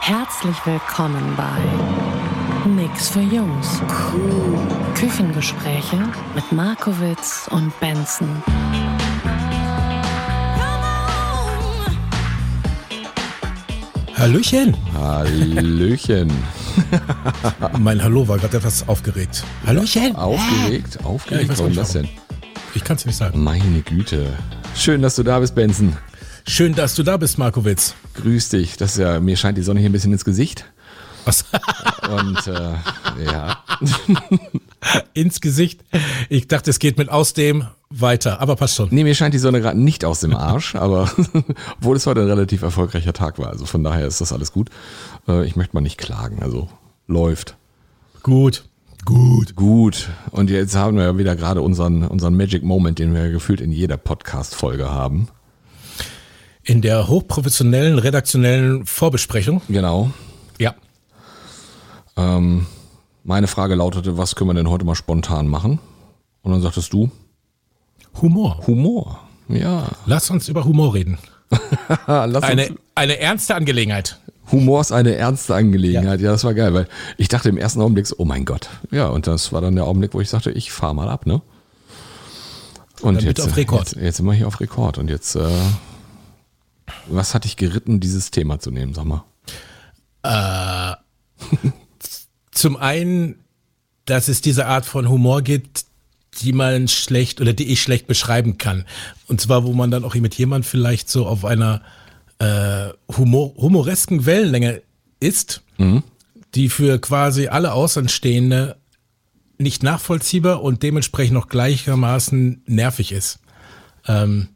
Herzlich willkommen bei Nix für Jungs. Küchengespräche mit Markowitz und Benson. Hallöchen. Hallöchen. Mein Hallo war gerade etwas aufgeregt. Hallöchen. Aufgeregt? Ja, ich Aufgeregt? weiß Warum das denn? Ich kann es nicht sagen. Meine Güte. Schön, dass du da bist, Benson. Schön, dass du da bist, Markowitz. Grüß dich. Das ist ja, mir scheint die Sonne hier ein bisschen ins Gesicht. Was? Und äh, ja. Ins Gesicht. Ich dachte, es geht mit aus dem weiter, aber passt schon. Nee, mir scheint die Sonne gerade nicht aus dem Arsch, aber obwohl es heute ein relativ erfolgreicher Tag war. Also von daher ist das alles gut. Äh, ich möchte mal nicht klagen. Also läuft. Gut. Gut. Gut. Und jetzt haben wir ja wieder gerade unseren, unseren Magic Moment, den wir gefühlt in jeder Podcast-Folge haben. In der hochprofessionellen redaktionellen Vorbesprechung. Genau. Ja. Ähm, meine Frage lautete, was können wir denn heute mal spontan machen? Und dann sagtest du, Humor. Humor. Ja. Lass uns über Humor reden. Eine, eine ernste Angelegenheit. Humor ist eine ernste Angelegenheit. Ja. das war geil, weil ich dachte im ersten Augenblick so, oh mein Gott. Ja, und das war dann der Augenblick, wo ich sagte, ich fahr mal ab, ne? Und bitte jetzt, auf Rekord. Jetzt, jetzt sind wir hier auf Rekord. Und jetzt, äh, was hat dich geritten, dieses Thema zu nehmen, sag mal? Zum einen, dass es diese Art von Humor gibt, die man schlecht oder die ich schlecht beschreiben kann. Und zwar, wo man dann auch mit jemand vielleicht so auf einer äh, Humor, humoresken Wellenlänge ist, die für quasi alle Außenstehende nicht nachvollziehbar und dementsprechend noch gleichermaßen nervig ist. Ähm,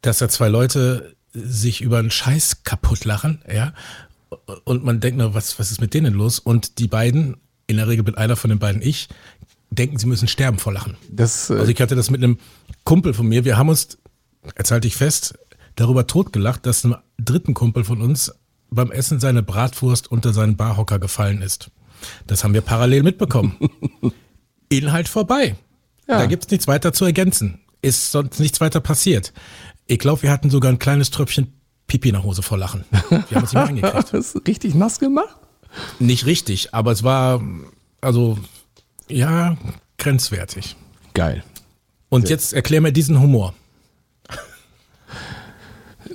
dass da zwei Leute sich über einen Scheiß kaputt lachen, ja, und man denkt nur, was, was ist mit denen los? Und die beiden, in der Regel mit einer von den beiden ich, denken, sie müssen sterben vor Lachen. Das, äh, Also ich hatte das mit einem Kumpel von mir, wir haben uns, jetzt halte ich fest, darüber totgelacht, dass einem dritten Kumpel von uns beim Essen seine Bratwurst unter seinen Barhocker gefallen ist. Das haben wir parallel mitbekommen. Inhalt vorbei. Ja. Da gibt's nichts weiter zu ergänzen. Ist sonst nichts weiter passiert. Ich glaube, wir hatten sogar ein kleines Tröpfchen Pipi in der Hose vor Lachen. Wir haben uns nicht eingekriegt. das ist richtig nass gemacht? Nicht richtig, aber es war, also, ja, grenzwertig. Geil. Und jetzt erklär mir diesen Humor.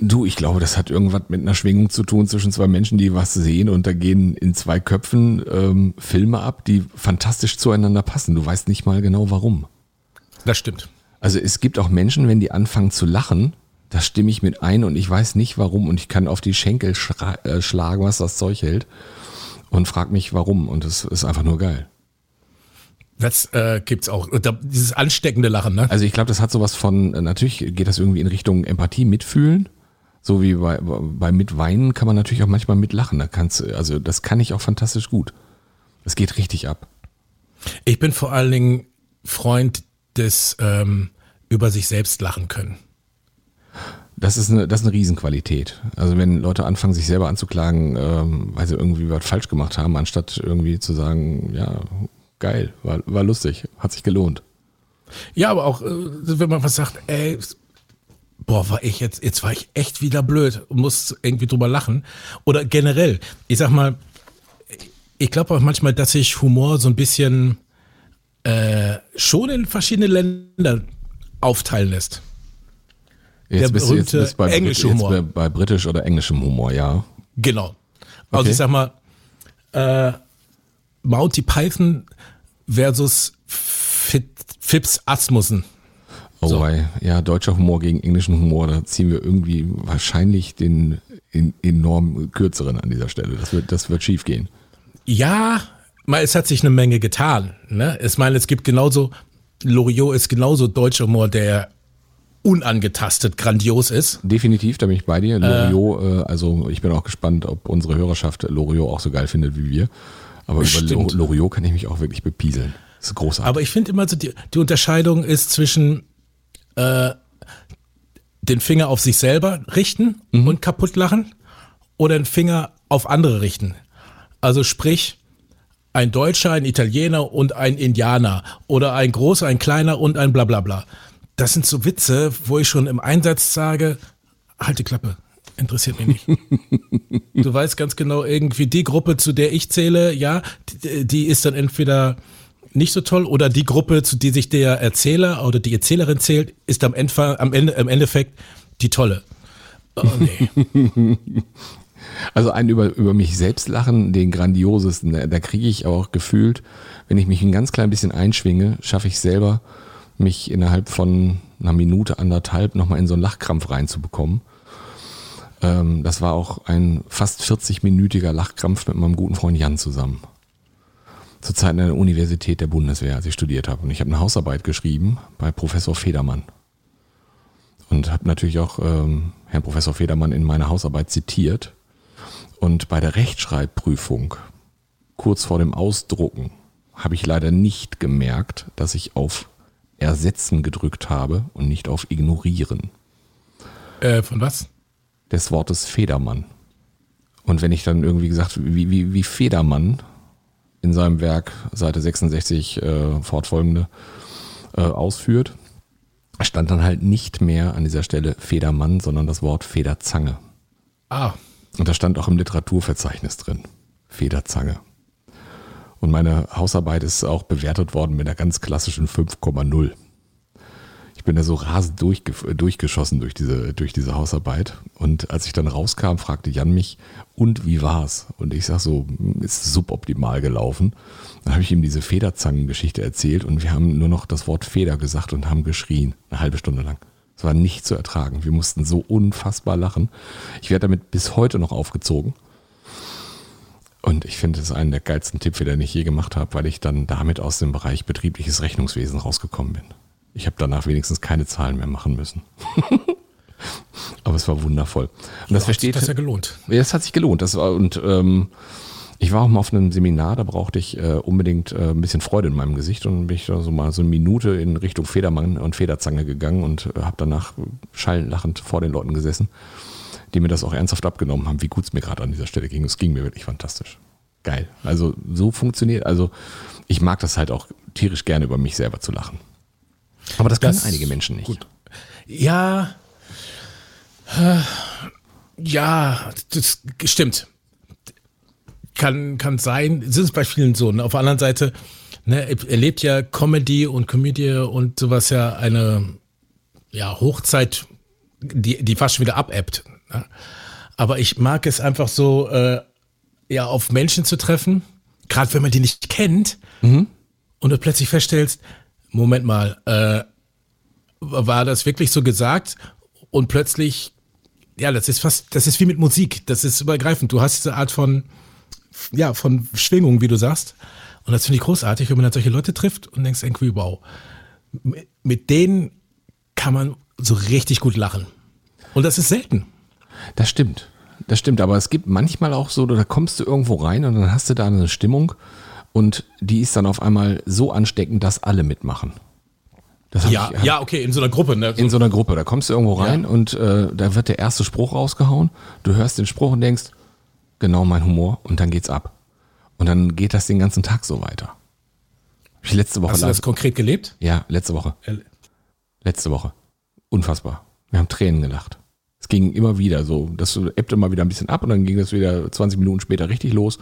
Du, ich glaube, das hat irgendwas mit einer Schwingung zu tun zwischen zwei Menschen, die was sehen und da gehen in zwei Köpfen ähm, Filme ab, die fantastisch zueinander passen. Du weißt nicht mal genau warum. Das stimmt. Also es gibt auch Menschen, wenn die anfangen zu lachen, da stimme ich mit ein und ich weiß nicht warum und ich kann auf die Schenkel äh, schlagen, was das Zeug hält und frag mich warum und es ist einfach nur geil. Das äh, gibt's auch. Dieses ansteckende Lachen, ne? Also ich glaube, das hat sowas von, äh, natürlich geht das irgendwie in Richtung Empathie, Mitfühlen. So wie bei, bei Mitweinen kann man natürlich auch manchmal mitlachen. Da kannst, also das kann ich auch fantastisch gut. Es geht richtig ab. Ich bin vor allen Dingen Freund des ähm, über sich selbst lachen können. Das ist eine, das ist eine Riesenqualität. Also wenn Leute anfangen, sich selber anzuklagen, ähm, weil sie irgendwie was falsch gemacht haben, anstatt irgendwie zu sagen, ja, geil, war, war lustig, hat sich gelohnt. Ja, aber auch, äh, wenn man was sagt, ey, boah, war ich jetzt, jetzt war ich echt wieder blöd und muss irgendwie drüber lachen. Oder generell, ich sag mal, ich glaube auch manchmal, dass sich Humor so ein bisschen äh, schon in verschiedene Länder aufteilen lässt. Jetzt Der bist du jetzt berühmte bist bei, englische jetzt Humor. bei, bei britisch oder englischem Humor, ja. Genau. Also Okay. ich sag mal, äh, Monty Python versus Fit, Fips Asmussen. Oh, So. wei. ja, deutscher Humor gegen englischen Humor, da ziehen wir irgendwie wahrscheinlich den in, enorm kürzeren an dieser Stelle. Das wird, das wird schief gehen. Ja, es hat sich eine Menge getan. Ne? Ich meine, es gibt genauso, Loriot ist genauso deutscher Humor, der unangetastet grandios ist. Definitiv, da bin ich bei dir. Loriot, äh, also ich bin auch gespannt, ob unsere Hörerschaft Loriot auch so geil findet wie wir. Aber Bestimmt. über Loriot kann ich mich auch wirklich bepieseln. Das ist großartig. Aber ich finde immer so, die, die Unterscheidung ist zwischen äh, den Finger auf sich selber richten und kaputt lachen oder den Finger auf andere richten. Also sprich, ein Deutscher, ein Italiener und ein Indianer oder ein großer, ein kleiner und ein Blablabla. Das sind so Witze, wo ich schon im Einsatz sage, halt die Klappe, interessiert mich nicht. du weißt ganz genau, irgendwie die Gruppe, zu der ich zähle, ja, die, die ist dann entweder nicht so toll oder die Gruppe, zu die sich der Erzähler oder die Erzählerin zählt, ist am Ende, am Ende im Endeffekt die tolle. Oh, nee. Also ein über, über mich selbst lachen, den grandiosesten, da, da kriege ich auch gefühlt, wenn ich mich ein ganz klein bisschen einschwinge, schaffe ich selber, mich innerhalb von einer Minute, anderthalb nochmal in so einen Lachkrampf reinzubekommen. Ähm, das war auch ein fast 40-minütiger Lachkrampf mit meinem guten Freund Jan zusammen. Zur Zeit an der Universität der Bundeswehr, als ich studiert habe. Und ich habe eine Hausarbeit geschrieben bei Professor Federmann. Und habe natürlich auch ähm, Herrn Professor Federmann in meiner Hausarbeit zitiert. Und bei der Rechtschreibprüfung, kurz vor dem Ausdrucken, habe ich leider nicht gemerkt, dass ich auf Ersetzen gedrückt habe und nicht auf Ignorieren Äh, von was? des Wortes Federmann. Und wenn ich dann irgendwie gesagt, wie, wie, wie Federmann in seinem Werk Seite 66 äh, fortfolgende äh, ausführt, stand dann halt nicht mehr an dieser Stelle Federmann, sondern das Wort Federzange. Ah, Und da stand auch im Literaturverzeichnis drin. Federzange. Und meine Hausarbeit ist auch bewertet worden mit einer ganz klassischen 5,0. Ich bin da so rasend durchge durchgeschossen durch diese, durch diese Hausarbeit. Und als ich dann rauskam, fragte Jan mich, und wie war's? Und ich sag so, ist suboptimal gelaufen. Dann habe ich ihm diese Federzangengeschichte erzählt und wir haben nur noch das Wort Feder gesagt und haben geschrien, eine halbe Stunde lang. Es war nicht zu ertragen. Wir mussten so unfassbar lachen. Ich werde damit bis heute noch aufgezogen. Und ich finde, das ist einer der geilsten Tippfehler, den ich je gemacht habe, weil ich dann damit aus dem Bereich betriebliches Rechnungswesen rausgekommen bin. Ich habe danach wenigstens keine Zahlen mehr machen müssen. Aber es war wundervoll. Und das versteht das ja gelohnt. ja, es hat sich gelohnt. Das war, und ähm, ich war auch mal auf einem Seminar, da brauchte ich äh, unbedingt äh, ein bisschen Freude in meinem Gesicht und bin ich da so mal so eine Minute in Richtung Federmann und Federzange gegangen und äh, habe danach schallend lachend vor den Leuten gesessen, die mir das auch ernsthaft abgenommen haben, wie gut es mir gerade an dieser Stelle ging. Es ging mir wirklich fantastisch. Geil. Also so funktioniert. Also ich mag das halt auch tierisch gerne über mich selber zu lachen. Aber das können Das- einige Menschen nicht. Gut. Ja, äh, ja, das stimmt. Kann, kann sein, es ist bei vielen so. Ne? Auf der anderen Seite ne, erlebt ja Comedy und Komödie und sowas ja eine ja, Hochzeit, die, die fast schon wieder abebbt. Ne? Aber ich mag es einfach so, äh, ja, auf Menschen zu treffen, gerade wenn man die nicht kennt und du plötzlich feststellst, Moment mal, äh, war das wirklich so gesagt und plötzlich, ja, das ist fast, das ist wie mit Musik, das ist übergreifend. Du hast diese Art von, ja, von Schwingung, wie du sagst. Und das finde ich großartig, wenn man dann solche Leute trifft und denkst irgendwie, wow, mit- denen kann man so richtig gut lachen. Und das ist selten. Das stimmt. Das stimmt, aber es gibt manchmal auch so, da kommst du irgendwo rein und dann hast du da eine Stimmung und die ist dann auf einmal so ansteckend, dass alle mitmachen. Ja, ich, ja, okay, in so einer Gruppe, ne? In so einer Gruppe, da kommst du irgendwo rein und äh, da wird der erste Spruch rausgehauen. Du hörst den Spruch und denkst, genau mein Humor und dann geht's ab. Und dann geht das den ganzen Tag so weiter. Hab ich letzte Woche Hast du das konkret gelebt? Ja, letzte Woche. Letzte Woche. Unfassbar. Wir haben Tränen gelacht. Es ging immer wieder so. Das ebbte mal wieder ein bisschen ab und dann ging das wieder 20 Minuten später richtig los.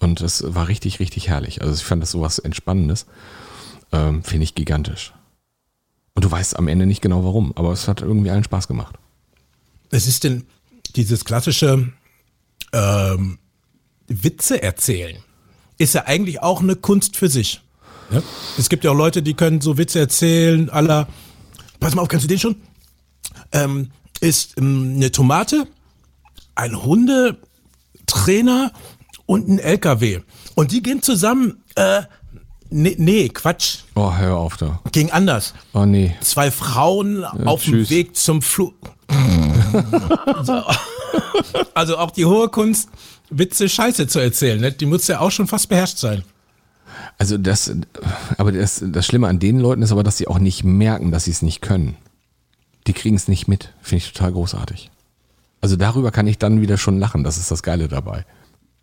Und das war richtig, richtig herrlich. Also ich fand das sowas Entspannendes. Ähm, Finde ich gigantisch. Und du weißt am Ende nicht genau warum, aber es hat irgendwie allen Spaß gemacht. Es ist denn dieses klassische ähm, Witze erzählen, ist ja eigentlich auch eine Kunst für sich. Ne? Es gibt ja auch Leute, die können so Witze erzählen, aller, pass mal auf, kennst du den schon? Ähm, ist ähm, eine Tomate, ein Hundetrainer und ein LKW. Und die gehen zusammen äh, Nee, nee, Quatsch. Oh, hör auf da. Ging anders. Oh nee. Zwei Frauen auf dem. Weg zum Flug. So. also auch die hohe Kunst, Witze Scheiße zu erzählen, ne? die muss ja auch schon fast beherrscht sein. Also das, aber das, das Schlimme an den Leuten ist aber, dass sie auch nicht merken, dass sie es nicht können. Die kriegen es nicht mit. Finde ich total großartig. Also darüber kann ich dann wieder schon lachen. Das ist das Geile dabei.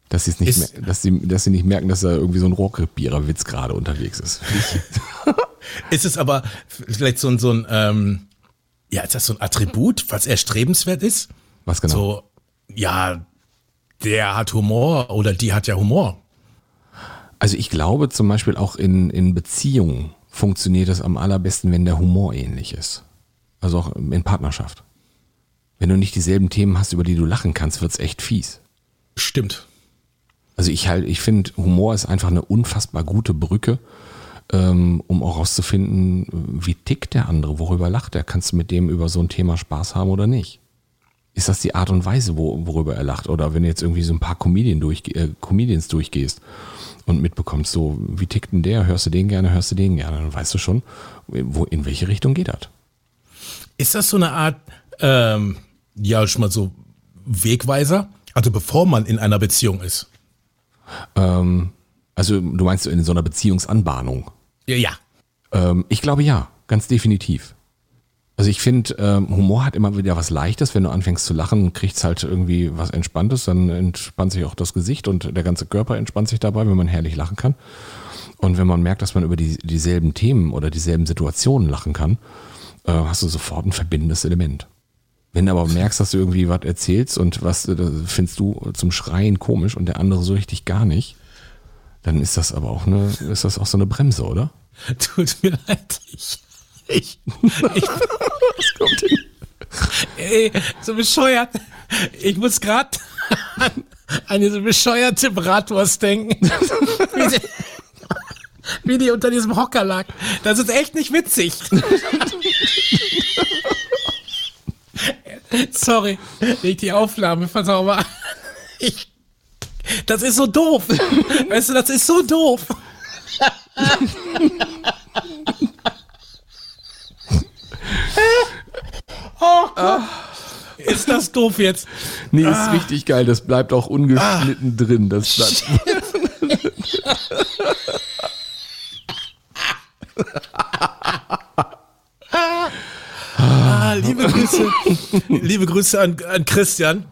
Dass sie es nicht, Ist- dass sie, dass sie nicht merken, dass da irgendwie so ein Rohrkrepierer-Witz gerade unterwegs ist. Ist es aber vielleicht so ein, so ein ähm, ja, ist das so ein Attribut, was erstrebenswert ist? Was genau? So, ja, der hat Humor oder die hat ja Humor. Also ich glaube zum Beispiel auch in, in Beziehungen funktioniert es am allerbesten, wenn der Humor ähnlich ist. Also auch in Partnerschaft. Wenn du nicht dieselben Themen hast, über die du lachen kannst, wird's echt fies. Stimmt. Also ich halt, ich finde, Humor ist einfach eine unfassbar gute Brücke, ähm, um auch rauszufinden, wie tickt der andere, worüber lacht er. Kannst du mit dem über so ein Thema Spaß haben oder nicht? Ist das die Art und Weise, wo, worüber er lacht? Oder wenn du jetzt irgendwie so ein paar Comedian durchge äh, Comedians durchgehst und mitbekommst, so, wie tickt denn der? Hörst du den gerne, hörst du den gerne? Dann weißt du schon, wo, in welche Richtung geht das? Ist das so eine Art, ähm, ja, schon mal so Wegweiser? Also bevor man in einer Beziehung ist. Ähm, also du meinst in so einer Beziehungsanbahnung? Ja, ja. Ähm, ich glaube ja, ganz definitiv. Also ich finde, ähm, Humor hat immer wieder was Leichtes. Wenn du anfängst zu lachen, kriegt's halt irgendwie was Entspanntes, dann entspannt sich auch das Gesicht und der ganze Körper entspannt sich dabei, wenn man herrlich lachen kann. Und wenn man merkt, dass man über die, dieselben Themen oder dieselben Situationen lachen kann, äh, hast du sofort ein verbindendes Element. Wenn du aber merkst, dass du irgendwie was erzählst und was äh, findest du zum Schreien komisch und der andere so richtig gar nicht, dann ist das aber auch eine, ist das auch so eine Bremse, oder? Tut mir leid. Ich, ich, ich Ey, so bescheuert. Ich muss gerade an eine so bescheuerte Bratwurst denken. Wie die, wie die unter diesem Hocker lag. Das ist echt nicht witzig. Sorry, leg die Aufnahme versauber. Ich, das ist so doof. Weißt du, das ist so doof. Oh Gott. Ist das doof jetzt? Nee, ist richtig geil. Das bleibt auch ungeschnitten drin. Das bleibt. Ah, liebe Grüße. liebe Grüße an, an Christian.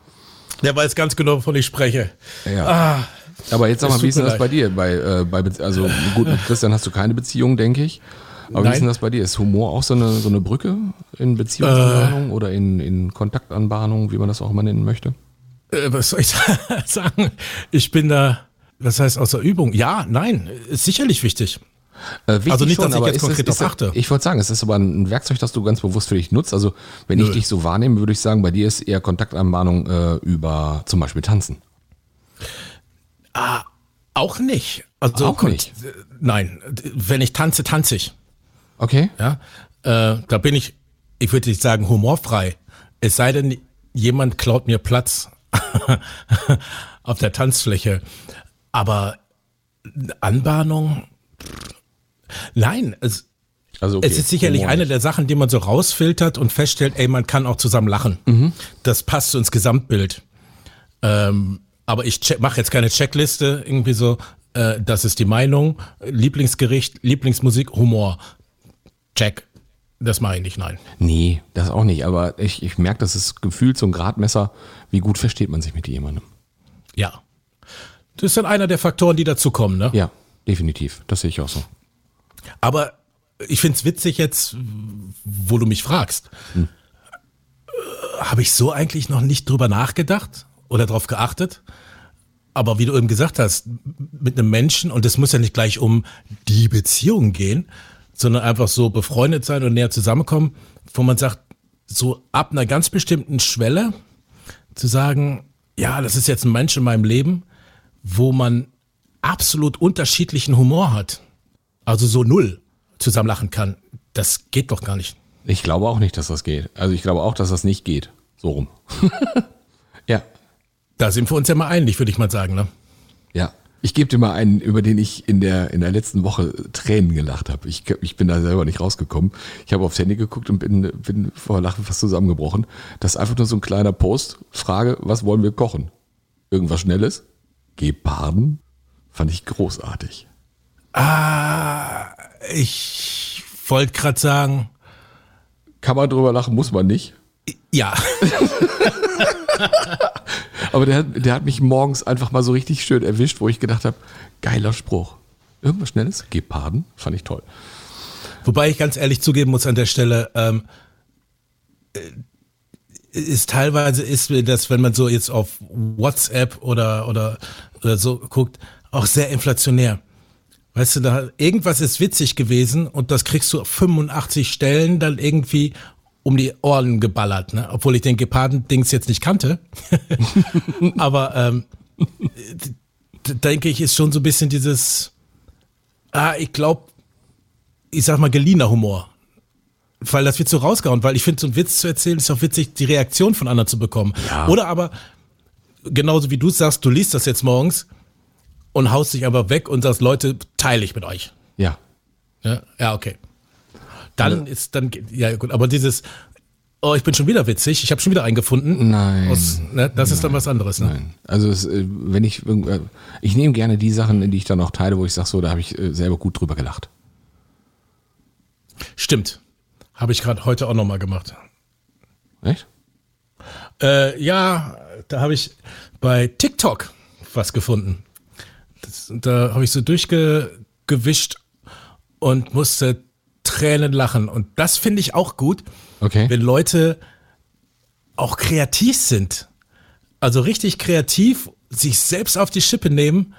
Der weiß ganz genau, wovon ich spreche. Ja. Aber jetzt sag mal, wie ist denn das bei dir? Bei, äh, bei also gut, mit Christian hast du keine Beziehung, denke ich. Aber wie Nein. ist denn das bei dir? Ist Humor auch so eine, so eine Brücke in Beziehungsanbahnung oder in, in Kontaktanbahnung, wie man das auch immer nennen möchte? Äh, was soll ich sagen? Ich bin da, was heißt außer Übung? Ja, nein, ist sicherlich wichtig. Äh, Also nicht, dass ich jetzt konkret es- achte. Ich wollte sagen, es ist aber ein Werkzeug, das du ganz bewusst für dich nutzt. Also wenn ich Nö. dich so wahrnehme, würde ich sagen, bei dir ist eher Kontaktanbahnung äh, über zum Beispiel Tanzen. Auch nicht. Also Auch nicht? äh, Nein, wenn ich tanze, tanze ich. Okay? Ja, äh, da bin ich, ich würde nicht sagen humorfrei. Es sei denn, jemand klaut mir Platz auf der Tanzfläche. Aber Anbahnung, nein, es, Also okay, es ist sicherlich Humor eine der Sachen, die man so rausfiltert und feststellt, ey, man kann auch zusammen lachen. Mhm. Das passt so ins Gesamtbild. Ähm, aber ich mache jetzt keine Checkliste, irgendwie so, äh, das ist die Meinung, Lieblingsgericht, Lieblingsmusik, Humor. Check. Das mache ich nicht, nein. Nee, das auch nicht. Aber ich, ich merke, das ist gefühlt so ein Gradmesser, wie gut versteht man sich mit jemandem. Ja. Das ist dann einer der Faktoren, die dazukommen, ne? Ja, definitiv. Das sehe ich auch so. Aber ich find's witzig jetzt, wo du mich fragst. Hm. Äh, Habe ich so eigentlich noch nicht drüber nachgedacht oder drauf geachtet? Aber wie du eben gesagt hast, mit einem Menschen, und es muss ja nicht gleich um die Beziehung gehen, sondern einfach so befreundet sein und näher zusammenkommen, wo man sagt, so ab einer ganz bestimmten Schwelle zu sagen, ja, das ist jetzt ein Mensch in meinem Leben, wo man absolut unterschiedlichen Humor hat. Also so null zusammen lachen kann. Das geht doch gar nicht. Ich glaube auch nicht, dass das geht. Also ich glaube auch, dass das nicht geht. So rum. ja, Da sind wir uns ja mal einig, würde ich mal sagen. Ne? ja. Ich gebe dir mal einen, über den ich in der, in der letzten Woche Tränen gelacht habe. Ich, ich bin da selber nicht rausgekommen. Ich habe aufs Handy geguckt und bin, bin vor Lachen fast zusammengebrochen. Das ist einfach nur so ein kleiner Post. Frage, was wollen wir kochen? Irgendwas Schnelles? Geparden? Fand ich großartig. Ah, ich wollte gerade sagen, Kann man drüber lachen, muss man nicht. ja. Aber der, hat- der hat mich morgens einfach mal so richtig schön erwischt, wo ich gedacht habe, geiler Spruch. Irgendwas Schnelles? Geparden? Fand ich toll. Wobei ich ganz ehrlich zugeben muss an der Stelle, ähm, äh, ist teilweise ist das, wenn man so jetzt auf WhatsApp oder, oder, oder so guckt, auch sehr inflationär. Weißt du, da irgendwas ist witzig gewesen und das kriegst du auf 85 Stellen dann irgendwie um die Ohren geballert, ne? Obwohl ich den Geparden-Dings jetzt nicht kannte. Aber ähm, denke ich, ist schon so ein bisschen dieses, ah, ich glaube, ich sag mal, geliehener Humor. Weil das wird so rausgehauen, weil ich finde, so einen Witz zu erzählen, ist auch witzig, die Reaktion von anderen zu bekommen. Ja. Oder aber, genauso wie du sagst, du liest das jetzt morgens und haust dich aber weg und sagst, Leute, teile ich mit euch. Ja. Ja, ja okay. Dann ist, dann, ja gut, aber dieses, oh, ich bin schon wieder witzig, ich habe schon wieder einen gefunden. Nein. Aus, ne, das ist dann was anderes. Ne? Nein. Also es, äh, wenn ich, äh, ich nehme gerne die Sachen, die ich dann auch teile, wo ich sage, so, da habe ich äh, selber gut drüber gelacht. Stimmt. Habe ich gerade heute auch nochmal gemacht. Echt? Äh, ja, da habe ich bei TikTok was gefunden. Das, da habe ich so durchgewischt und musste Tränen lachen. Und das finde ich auch gut, Okay. wenn Leute auch kreativ sind. Also richtig kreativ, sich selbst auf die Schippe nehmen,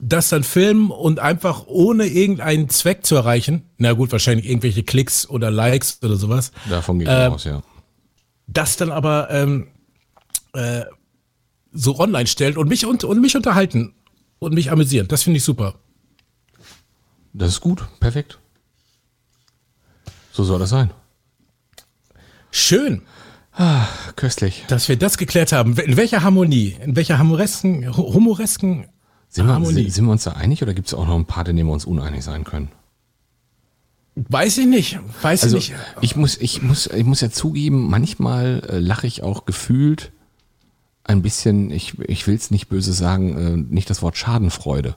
das dann filmen und einfach ohne irgendeinen Zweck zu erreichen. Na gut, wahrscheinlich irgendwelche Klicks oder Likes oder sowas. Davon ich Ähm, aus, ja. das dann aber ähm, äh, so online stellt und mich und, und mich unterhalten und mich amüsieren. Das finde ich super. Das ist gut, perfekt. So soll das sein. Schön, Köstlich. dass wir das geklärt haben. In welcher Harmonie, in welcher humoresken, hu- humoresken Sind wir, Harmonie? sind, sind wir uns da einig oder gibt es auch noch ein paar, in denen wir uns uneinig sein können? Weiß ich nicht, weiß Also ich nicht. ich muss, ich muss, ich muss ja zugeben, manchmal äh, lache ich auch gefühlt ein bisschen, ich, ich will es nicht böse sagen, äh, nicht das Wort Schadenfreude.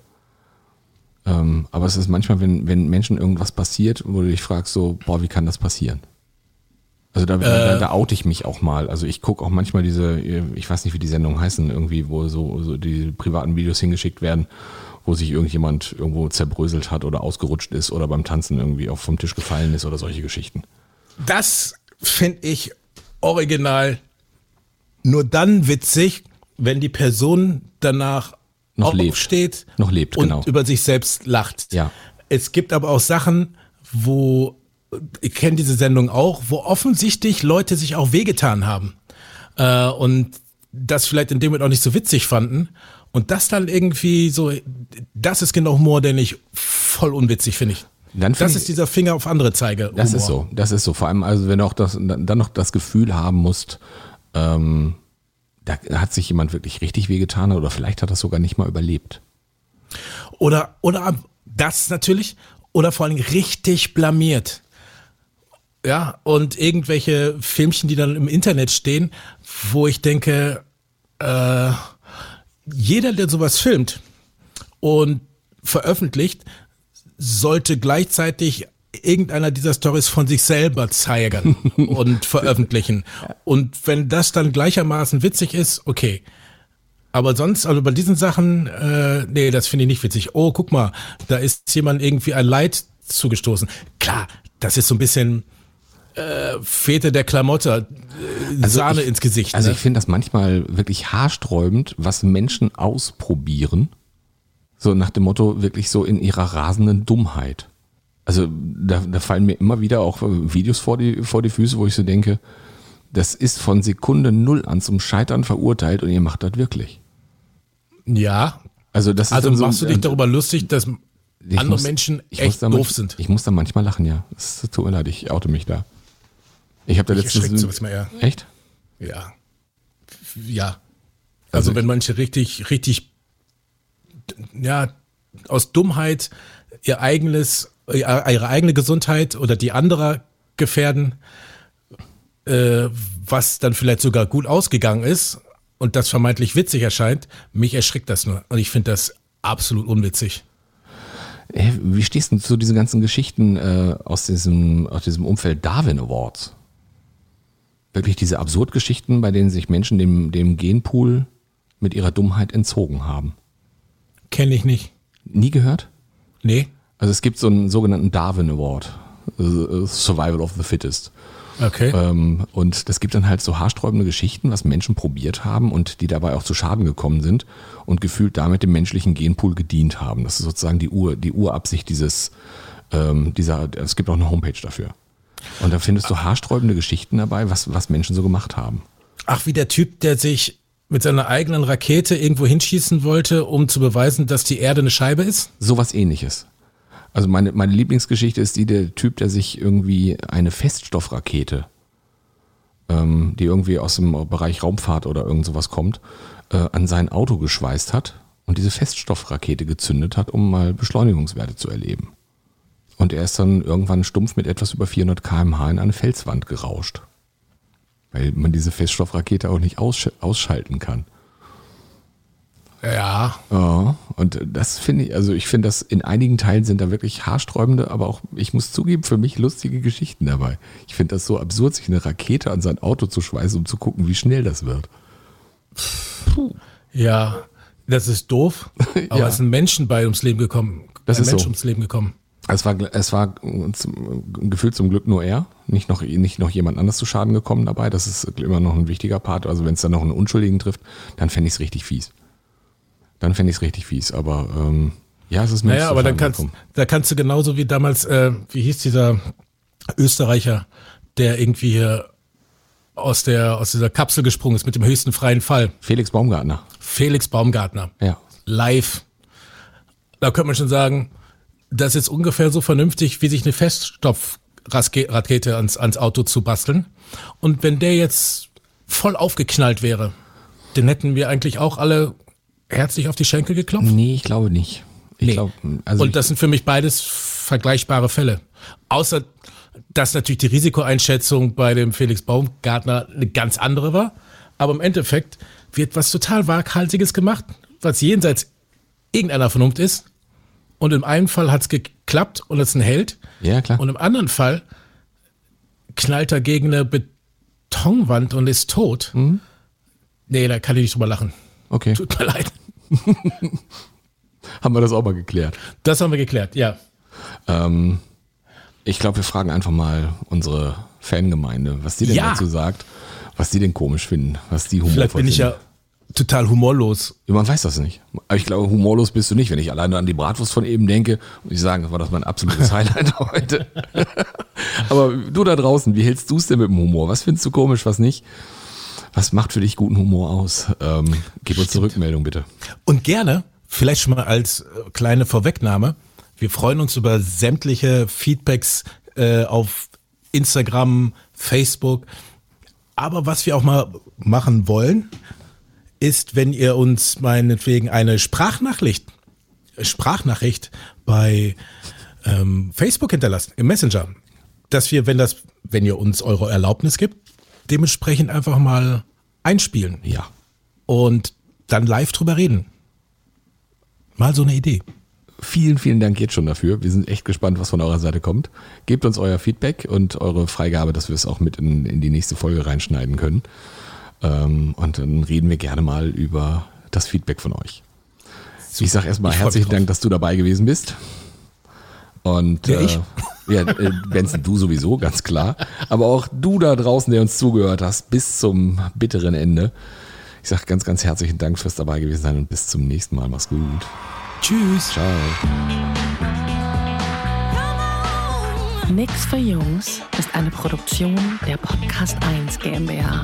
Ähm, aber es ist manchmal, wenn, wenn Menschen irgendwas passiert, wo du dich fragst, so, boah, wie kann das passieren? Also da, da, da oute ich mich auch mal. Also ich gucke auch manchmal diese, ich weiß nicht, wie die Sendungen heißen, irgendwie, wo so, so die privaten Videos hingeschickt werden, wo sich irgendjemand irgendwo zerbröselt hat oder ausgerutscht ist oder beim Tanzen irgendwie auch vom Tisch gefallen ist oder solche Geschichten. Das finde ich original nur dann witzig, wenn die Person danach Noch lebt. aufsteht Noch lebt, und genau. über sich selbst lacht. Ja. Es gibt aber auch Sachen, wo ich kenne diese Sendung auch, wo offensichtlich Leute sich auch wehgetan haben äh, und das vielleicht in dem Moment auch nicht so witzig fanden und das dann irgendwie so, das ist genau Humor, den ich voll unwitzig finde ich. Das ist dieser Finger auf andere Zeige. Das Humor. ist so, das ist so. Vor allem, also wenn du auch das, dann noch das Gefühl haben musst, ähm, da hat sich jemand wirklich richtig wehgetan oder vielleicht hat es sogar nicht mal überlebt. Oder, oder das natürlich, oder vor allem richtig blamiert. Ja, und irgendwelche Filmchen, die dann im Internet stehen, wo ich denke, äh, jeder, der sowas filmt und veröffentlicht, sollte gleichzeitig irgendeiner dieser Stories von sich selber zeigen und veröffentlichen. Und wenn das dann gleichermaßen witzig ist, okay. Aber sonst, also bei diesen Sachen, äh, nee, das finde ich nicht witzig. Oh, guck mal, da ist jemand irgendwie ein Leid zugestoßen. Klar, das ist so ein bisschen äh, Fete der Klamotte, äh, Sahne ich, ins Gesicht. Also ne? ich finde das manchmal wirklich haarsträubend, was Menschen ausprobieren. So nach dem Motto, wirklich so in ihrer rasenden Dummheit. Also da, da fallen mir immer wieder auch äh, Videos vor die, vor die Füße, wo ich so denke, das ist von Sekunde null an zum Scheitern verurteilt und ihr macht das wirklich. ja, Also das ist also so- machst du dich darüber lustig, dass andere muss- Menschen echt doof manch- sind. Ich muss da manchmal lachen, ja. Es tut mir leid, ich oute mich da. Ich habe da letztens. sowas mal eher. Echt? Ja. Ja. Also, Also wenn manche richtig, richtig ja, aus Dummheit ihr eigenes, ihre eigene Gesundheit oder die anderer gefährden, äh, was dann vielleicht sogar gut ausgegangen ist und das vermeintlich witzig erscheint, mich erschrickt das nur. Und ich finde das absolut unwitzig. Wie stehst du zu diesen ganzen Geschichten äh, aus, diesem, aus diesem Umfeld Darwin Awards? Wirklich diese Absurdgeschichten, bei denen sich Menschen dem, dem Genpool mit ihrer Dummheit entzogen haben. Kenne ich nicht. Nie gehört? Nee. Also es gibt so einen sogenannten Darwin Award, äh, Survival of the Fittest. Okay. Ähm, und das gibt dann halt so haarsträubende Geschichten, was Menschen probiert haben und die dabei auch zu Schaden gekommen sind und gefühlt damit dem menschlichen Genpool gedient haben. Das ist sozusagen die, Ur, die Urabsicht dieses, ähm, dieser, es gibt auch eine Homepage dafür. Und da findest du haarsträubende Geschichten dabei, was, was Menschen so gemacht haben. Ach, wie der Typ, der sich mit seiner eigenen Rakete irgendwo hinschießen wollte, um zu beweisen, dass die Erde eine Scheibe ist? Sowas ähnliches. Also meine, meine Lieblingsgeschichte ist die der Typ, der sich irgendwie eine Feststoffrakete, ähm, die irgendwie aus dem Bereich Raumfahrt oder irgend sowas kommt, äh, an sein Auto geschweißt hat und diese Feststoffrakete gezündet hat, um mal Beschleunigungswerte zu erleben. Und er ist dann irgendwann stumpf mit etwas über 400 km/h in eine Felswand gerauscht. Weil man diese Feststoffrakete auch nicht aussch ausschalten kann. Ja. Ja, und das finde ich, also ich finde, dass in einigen Teilen sind da wirklich haarsträubende, aber auch, ich muss zugeben, für mich lustige Geschichten dabei. Ich finde das so absurd, sich eine Rakete an sein Auto zu schweißen, um zu gucken, wie schnell das wird. Puh. Ja, das ist doof, aber Ja. es sind Menschen bei ums Leben gekommen. Das ein ist Mensch so. ums Leben gekommen. Es war, es war zum, gefühlt zum Glück nur er, nicht noch, nicht noch jemand anders zu Schaden gekommen dabei. Das ist immer noch ein wichtiger Part. Also wenn es dann noch einen Unschuldigen trifft, dann fände ich es richtig fies. Dann fände ich es richtig fies. Aber ähm, ja, es ist mir Naja, aber dann kannst, da kannst du genauso wie damals, äh, wie hieß dieser Österreicher, der irgendwie hier aus der, aus dieser Kapsel gesprungen ist mit dem höchsten freien Fall. Felix Baumgartner. Felix Baumgartner. Ja. Live. Da könnte man schon sagen, das ist ungefähr so vernünftig, wie sich eine Feststoffrakete ans, ans Auto zu basteln. Und wenn der jetzt voll aufgeknallt wäre, dann hätten wir eigentlich auch alle herzlich auf die Schenkel geklopft. Nee, ich glaube nicht. Ich Nee. glaube, also und das sind für mich beides vergleichbare Fälle. Außer, dass natürlich die Risikoeinschätzung bei dem Felix Baumgartner eine ganz andere war. Aber im Endeffekt wird was total Waghalsiges gemacht, was jenseits irgendeiner Vernunft ist. Und im einen Fall hat es geklappt und ist ein Held. Ja, klar. Und im anderen Fall knallt er gegen eine Betonwand und ist tot. Mhm. Nee, da kann ich nicht drüber lachen. okay. Tut mir leid. Haben wir das auch mal geklärt. Das haben wir geklärt, ja. Ähm, ich glaube, wir fragen einfach mal unsere Fangemeinde, was die denn Ja. dazu sagt, was die denn komisch finden, was die humorvoll Vielleicht bin ich finden. ja total humorlos. Man weiß das nicht. Aber ich glaube, humorlos bist du nicht, wenn ich alleine an die Bratwurst von eben denke. Und ich sage, das war das mein absolutes Highlight heute. Aber du da draußen, wie hältst du es denn mit dem Humor? Was findest du komisch, was nicht? Was macht für dich guten Humor aus? Ähm, gib uns eine Rückmeldung, bitte. Und gerne, vielleicht schon mal als äh, kleine Vorwegnahme, wir freuen uns über sämtliche Feedbacks äh, auf Instagram, Facebook. Aber was wir auch mal machen wollen, ist, wenn ihr uns meinetwegen eine Sprachnachricht, Sprachnachricht bei ähm, Facebook hinterlasst, im Messenger, dass wir, wenn das, wenn ihr uns eure Erlaubnis gibt, dementsprechend einfach mal einspielen Ja. und dann live drüber reden. Mal so eine Idee. Vielen, vielen Dank jetzt schon dafür. Wir sind echt gespannt, was von eurer Seite kommt. Gebt uns euer Feedback und eure Freigabe, dass wir es auch mit in, in die nächste Folge reinschneiden können. Ähm, und dann reden wir gerne mal über das Feedback von euch. Ich sage erstmal herzlichen. Dank, dass du dabei gewesen bist. Und Ja, ich. Äh, ja, äh, Benson, du sowieso, ganz klar. Aber auch du da draußen, der uns zugehört hast, bis zum bitteren Ende. Ich sage ganz, ganz herzlichen Dank fürs dabei gewesen sein und bis zum nächsten Mal. Mach's gut. Tschüss. Ciao. Nix für Jungs ist eine Produktion der Podcast 1 GmbH.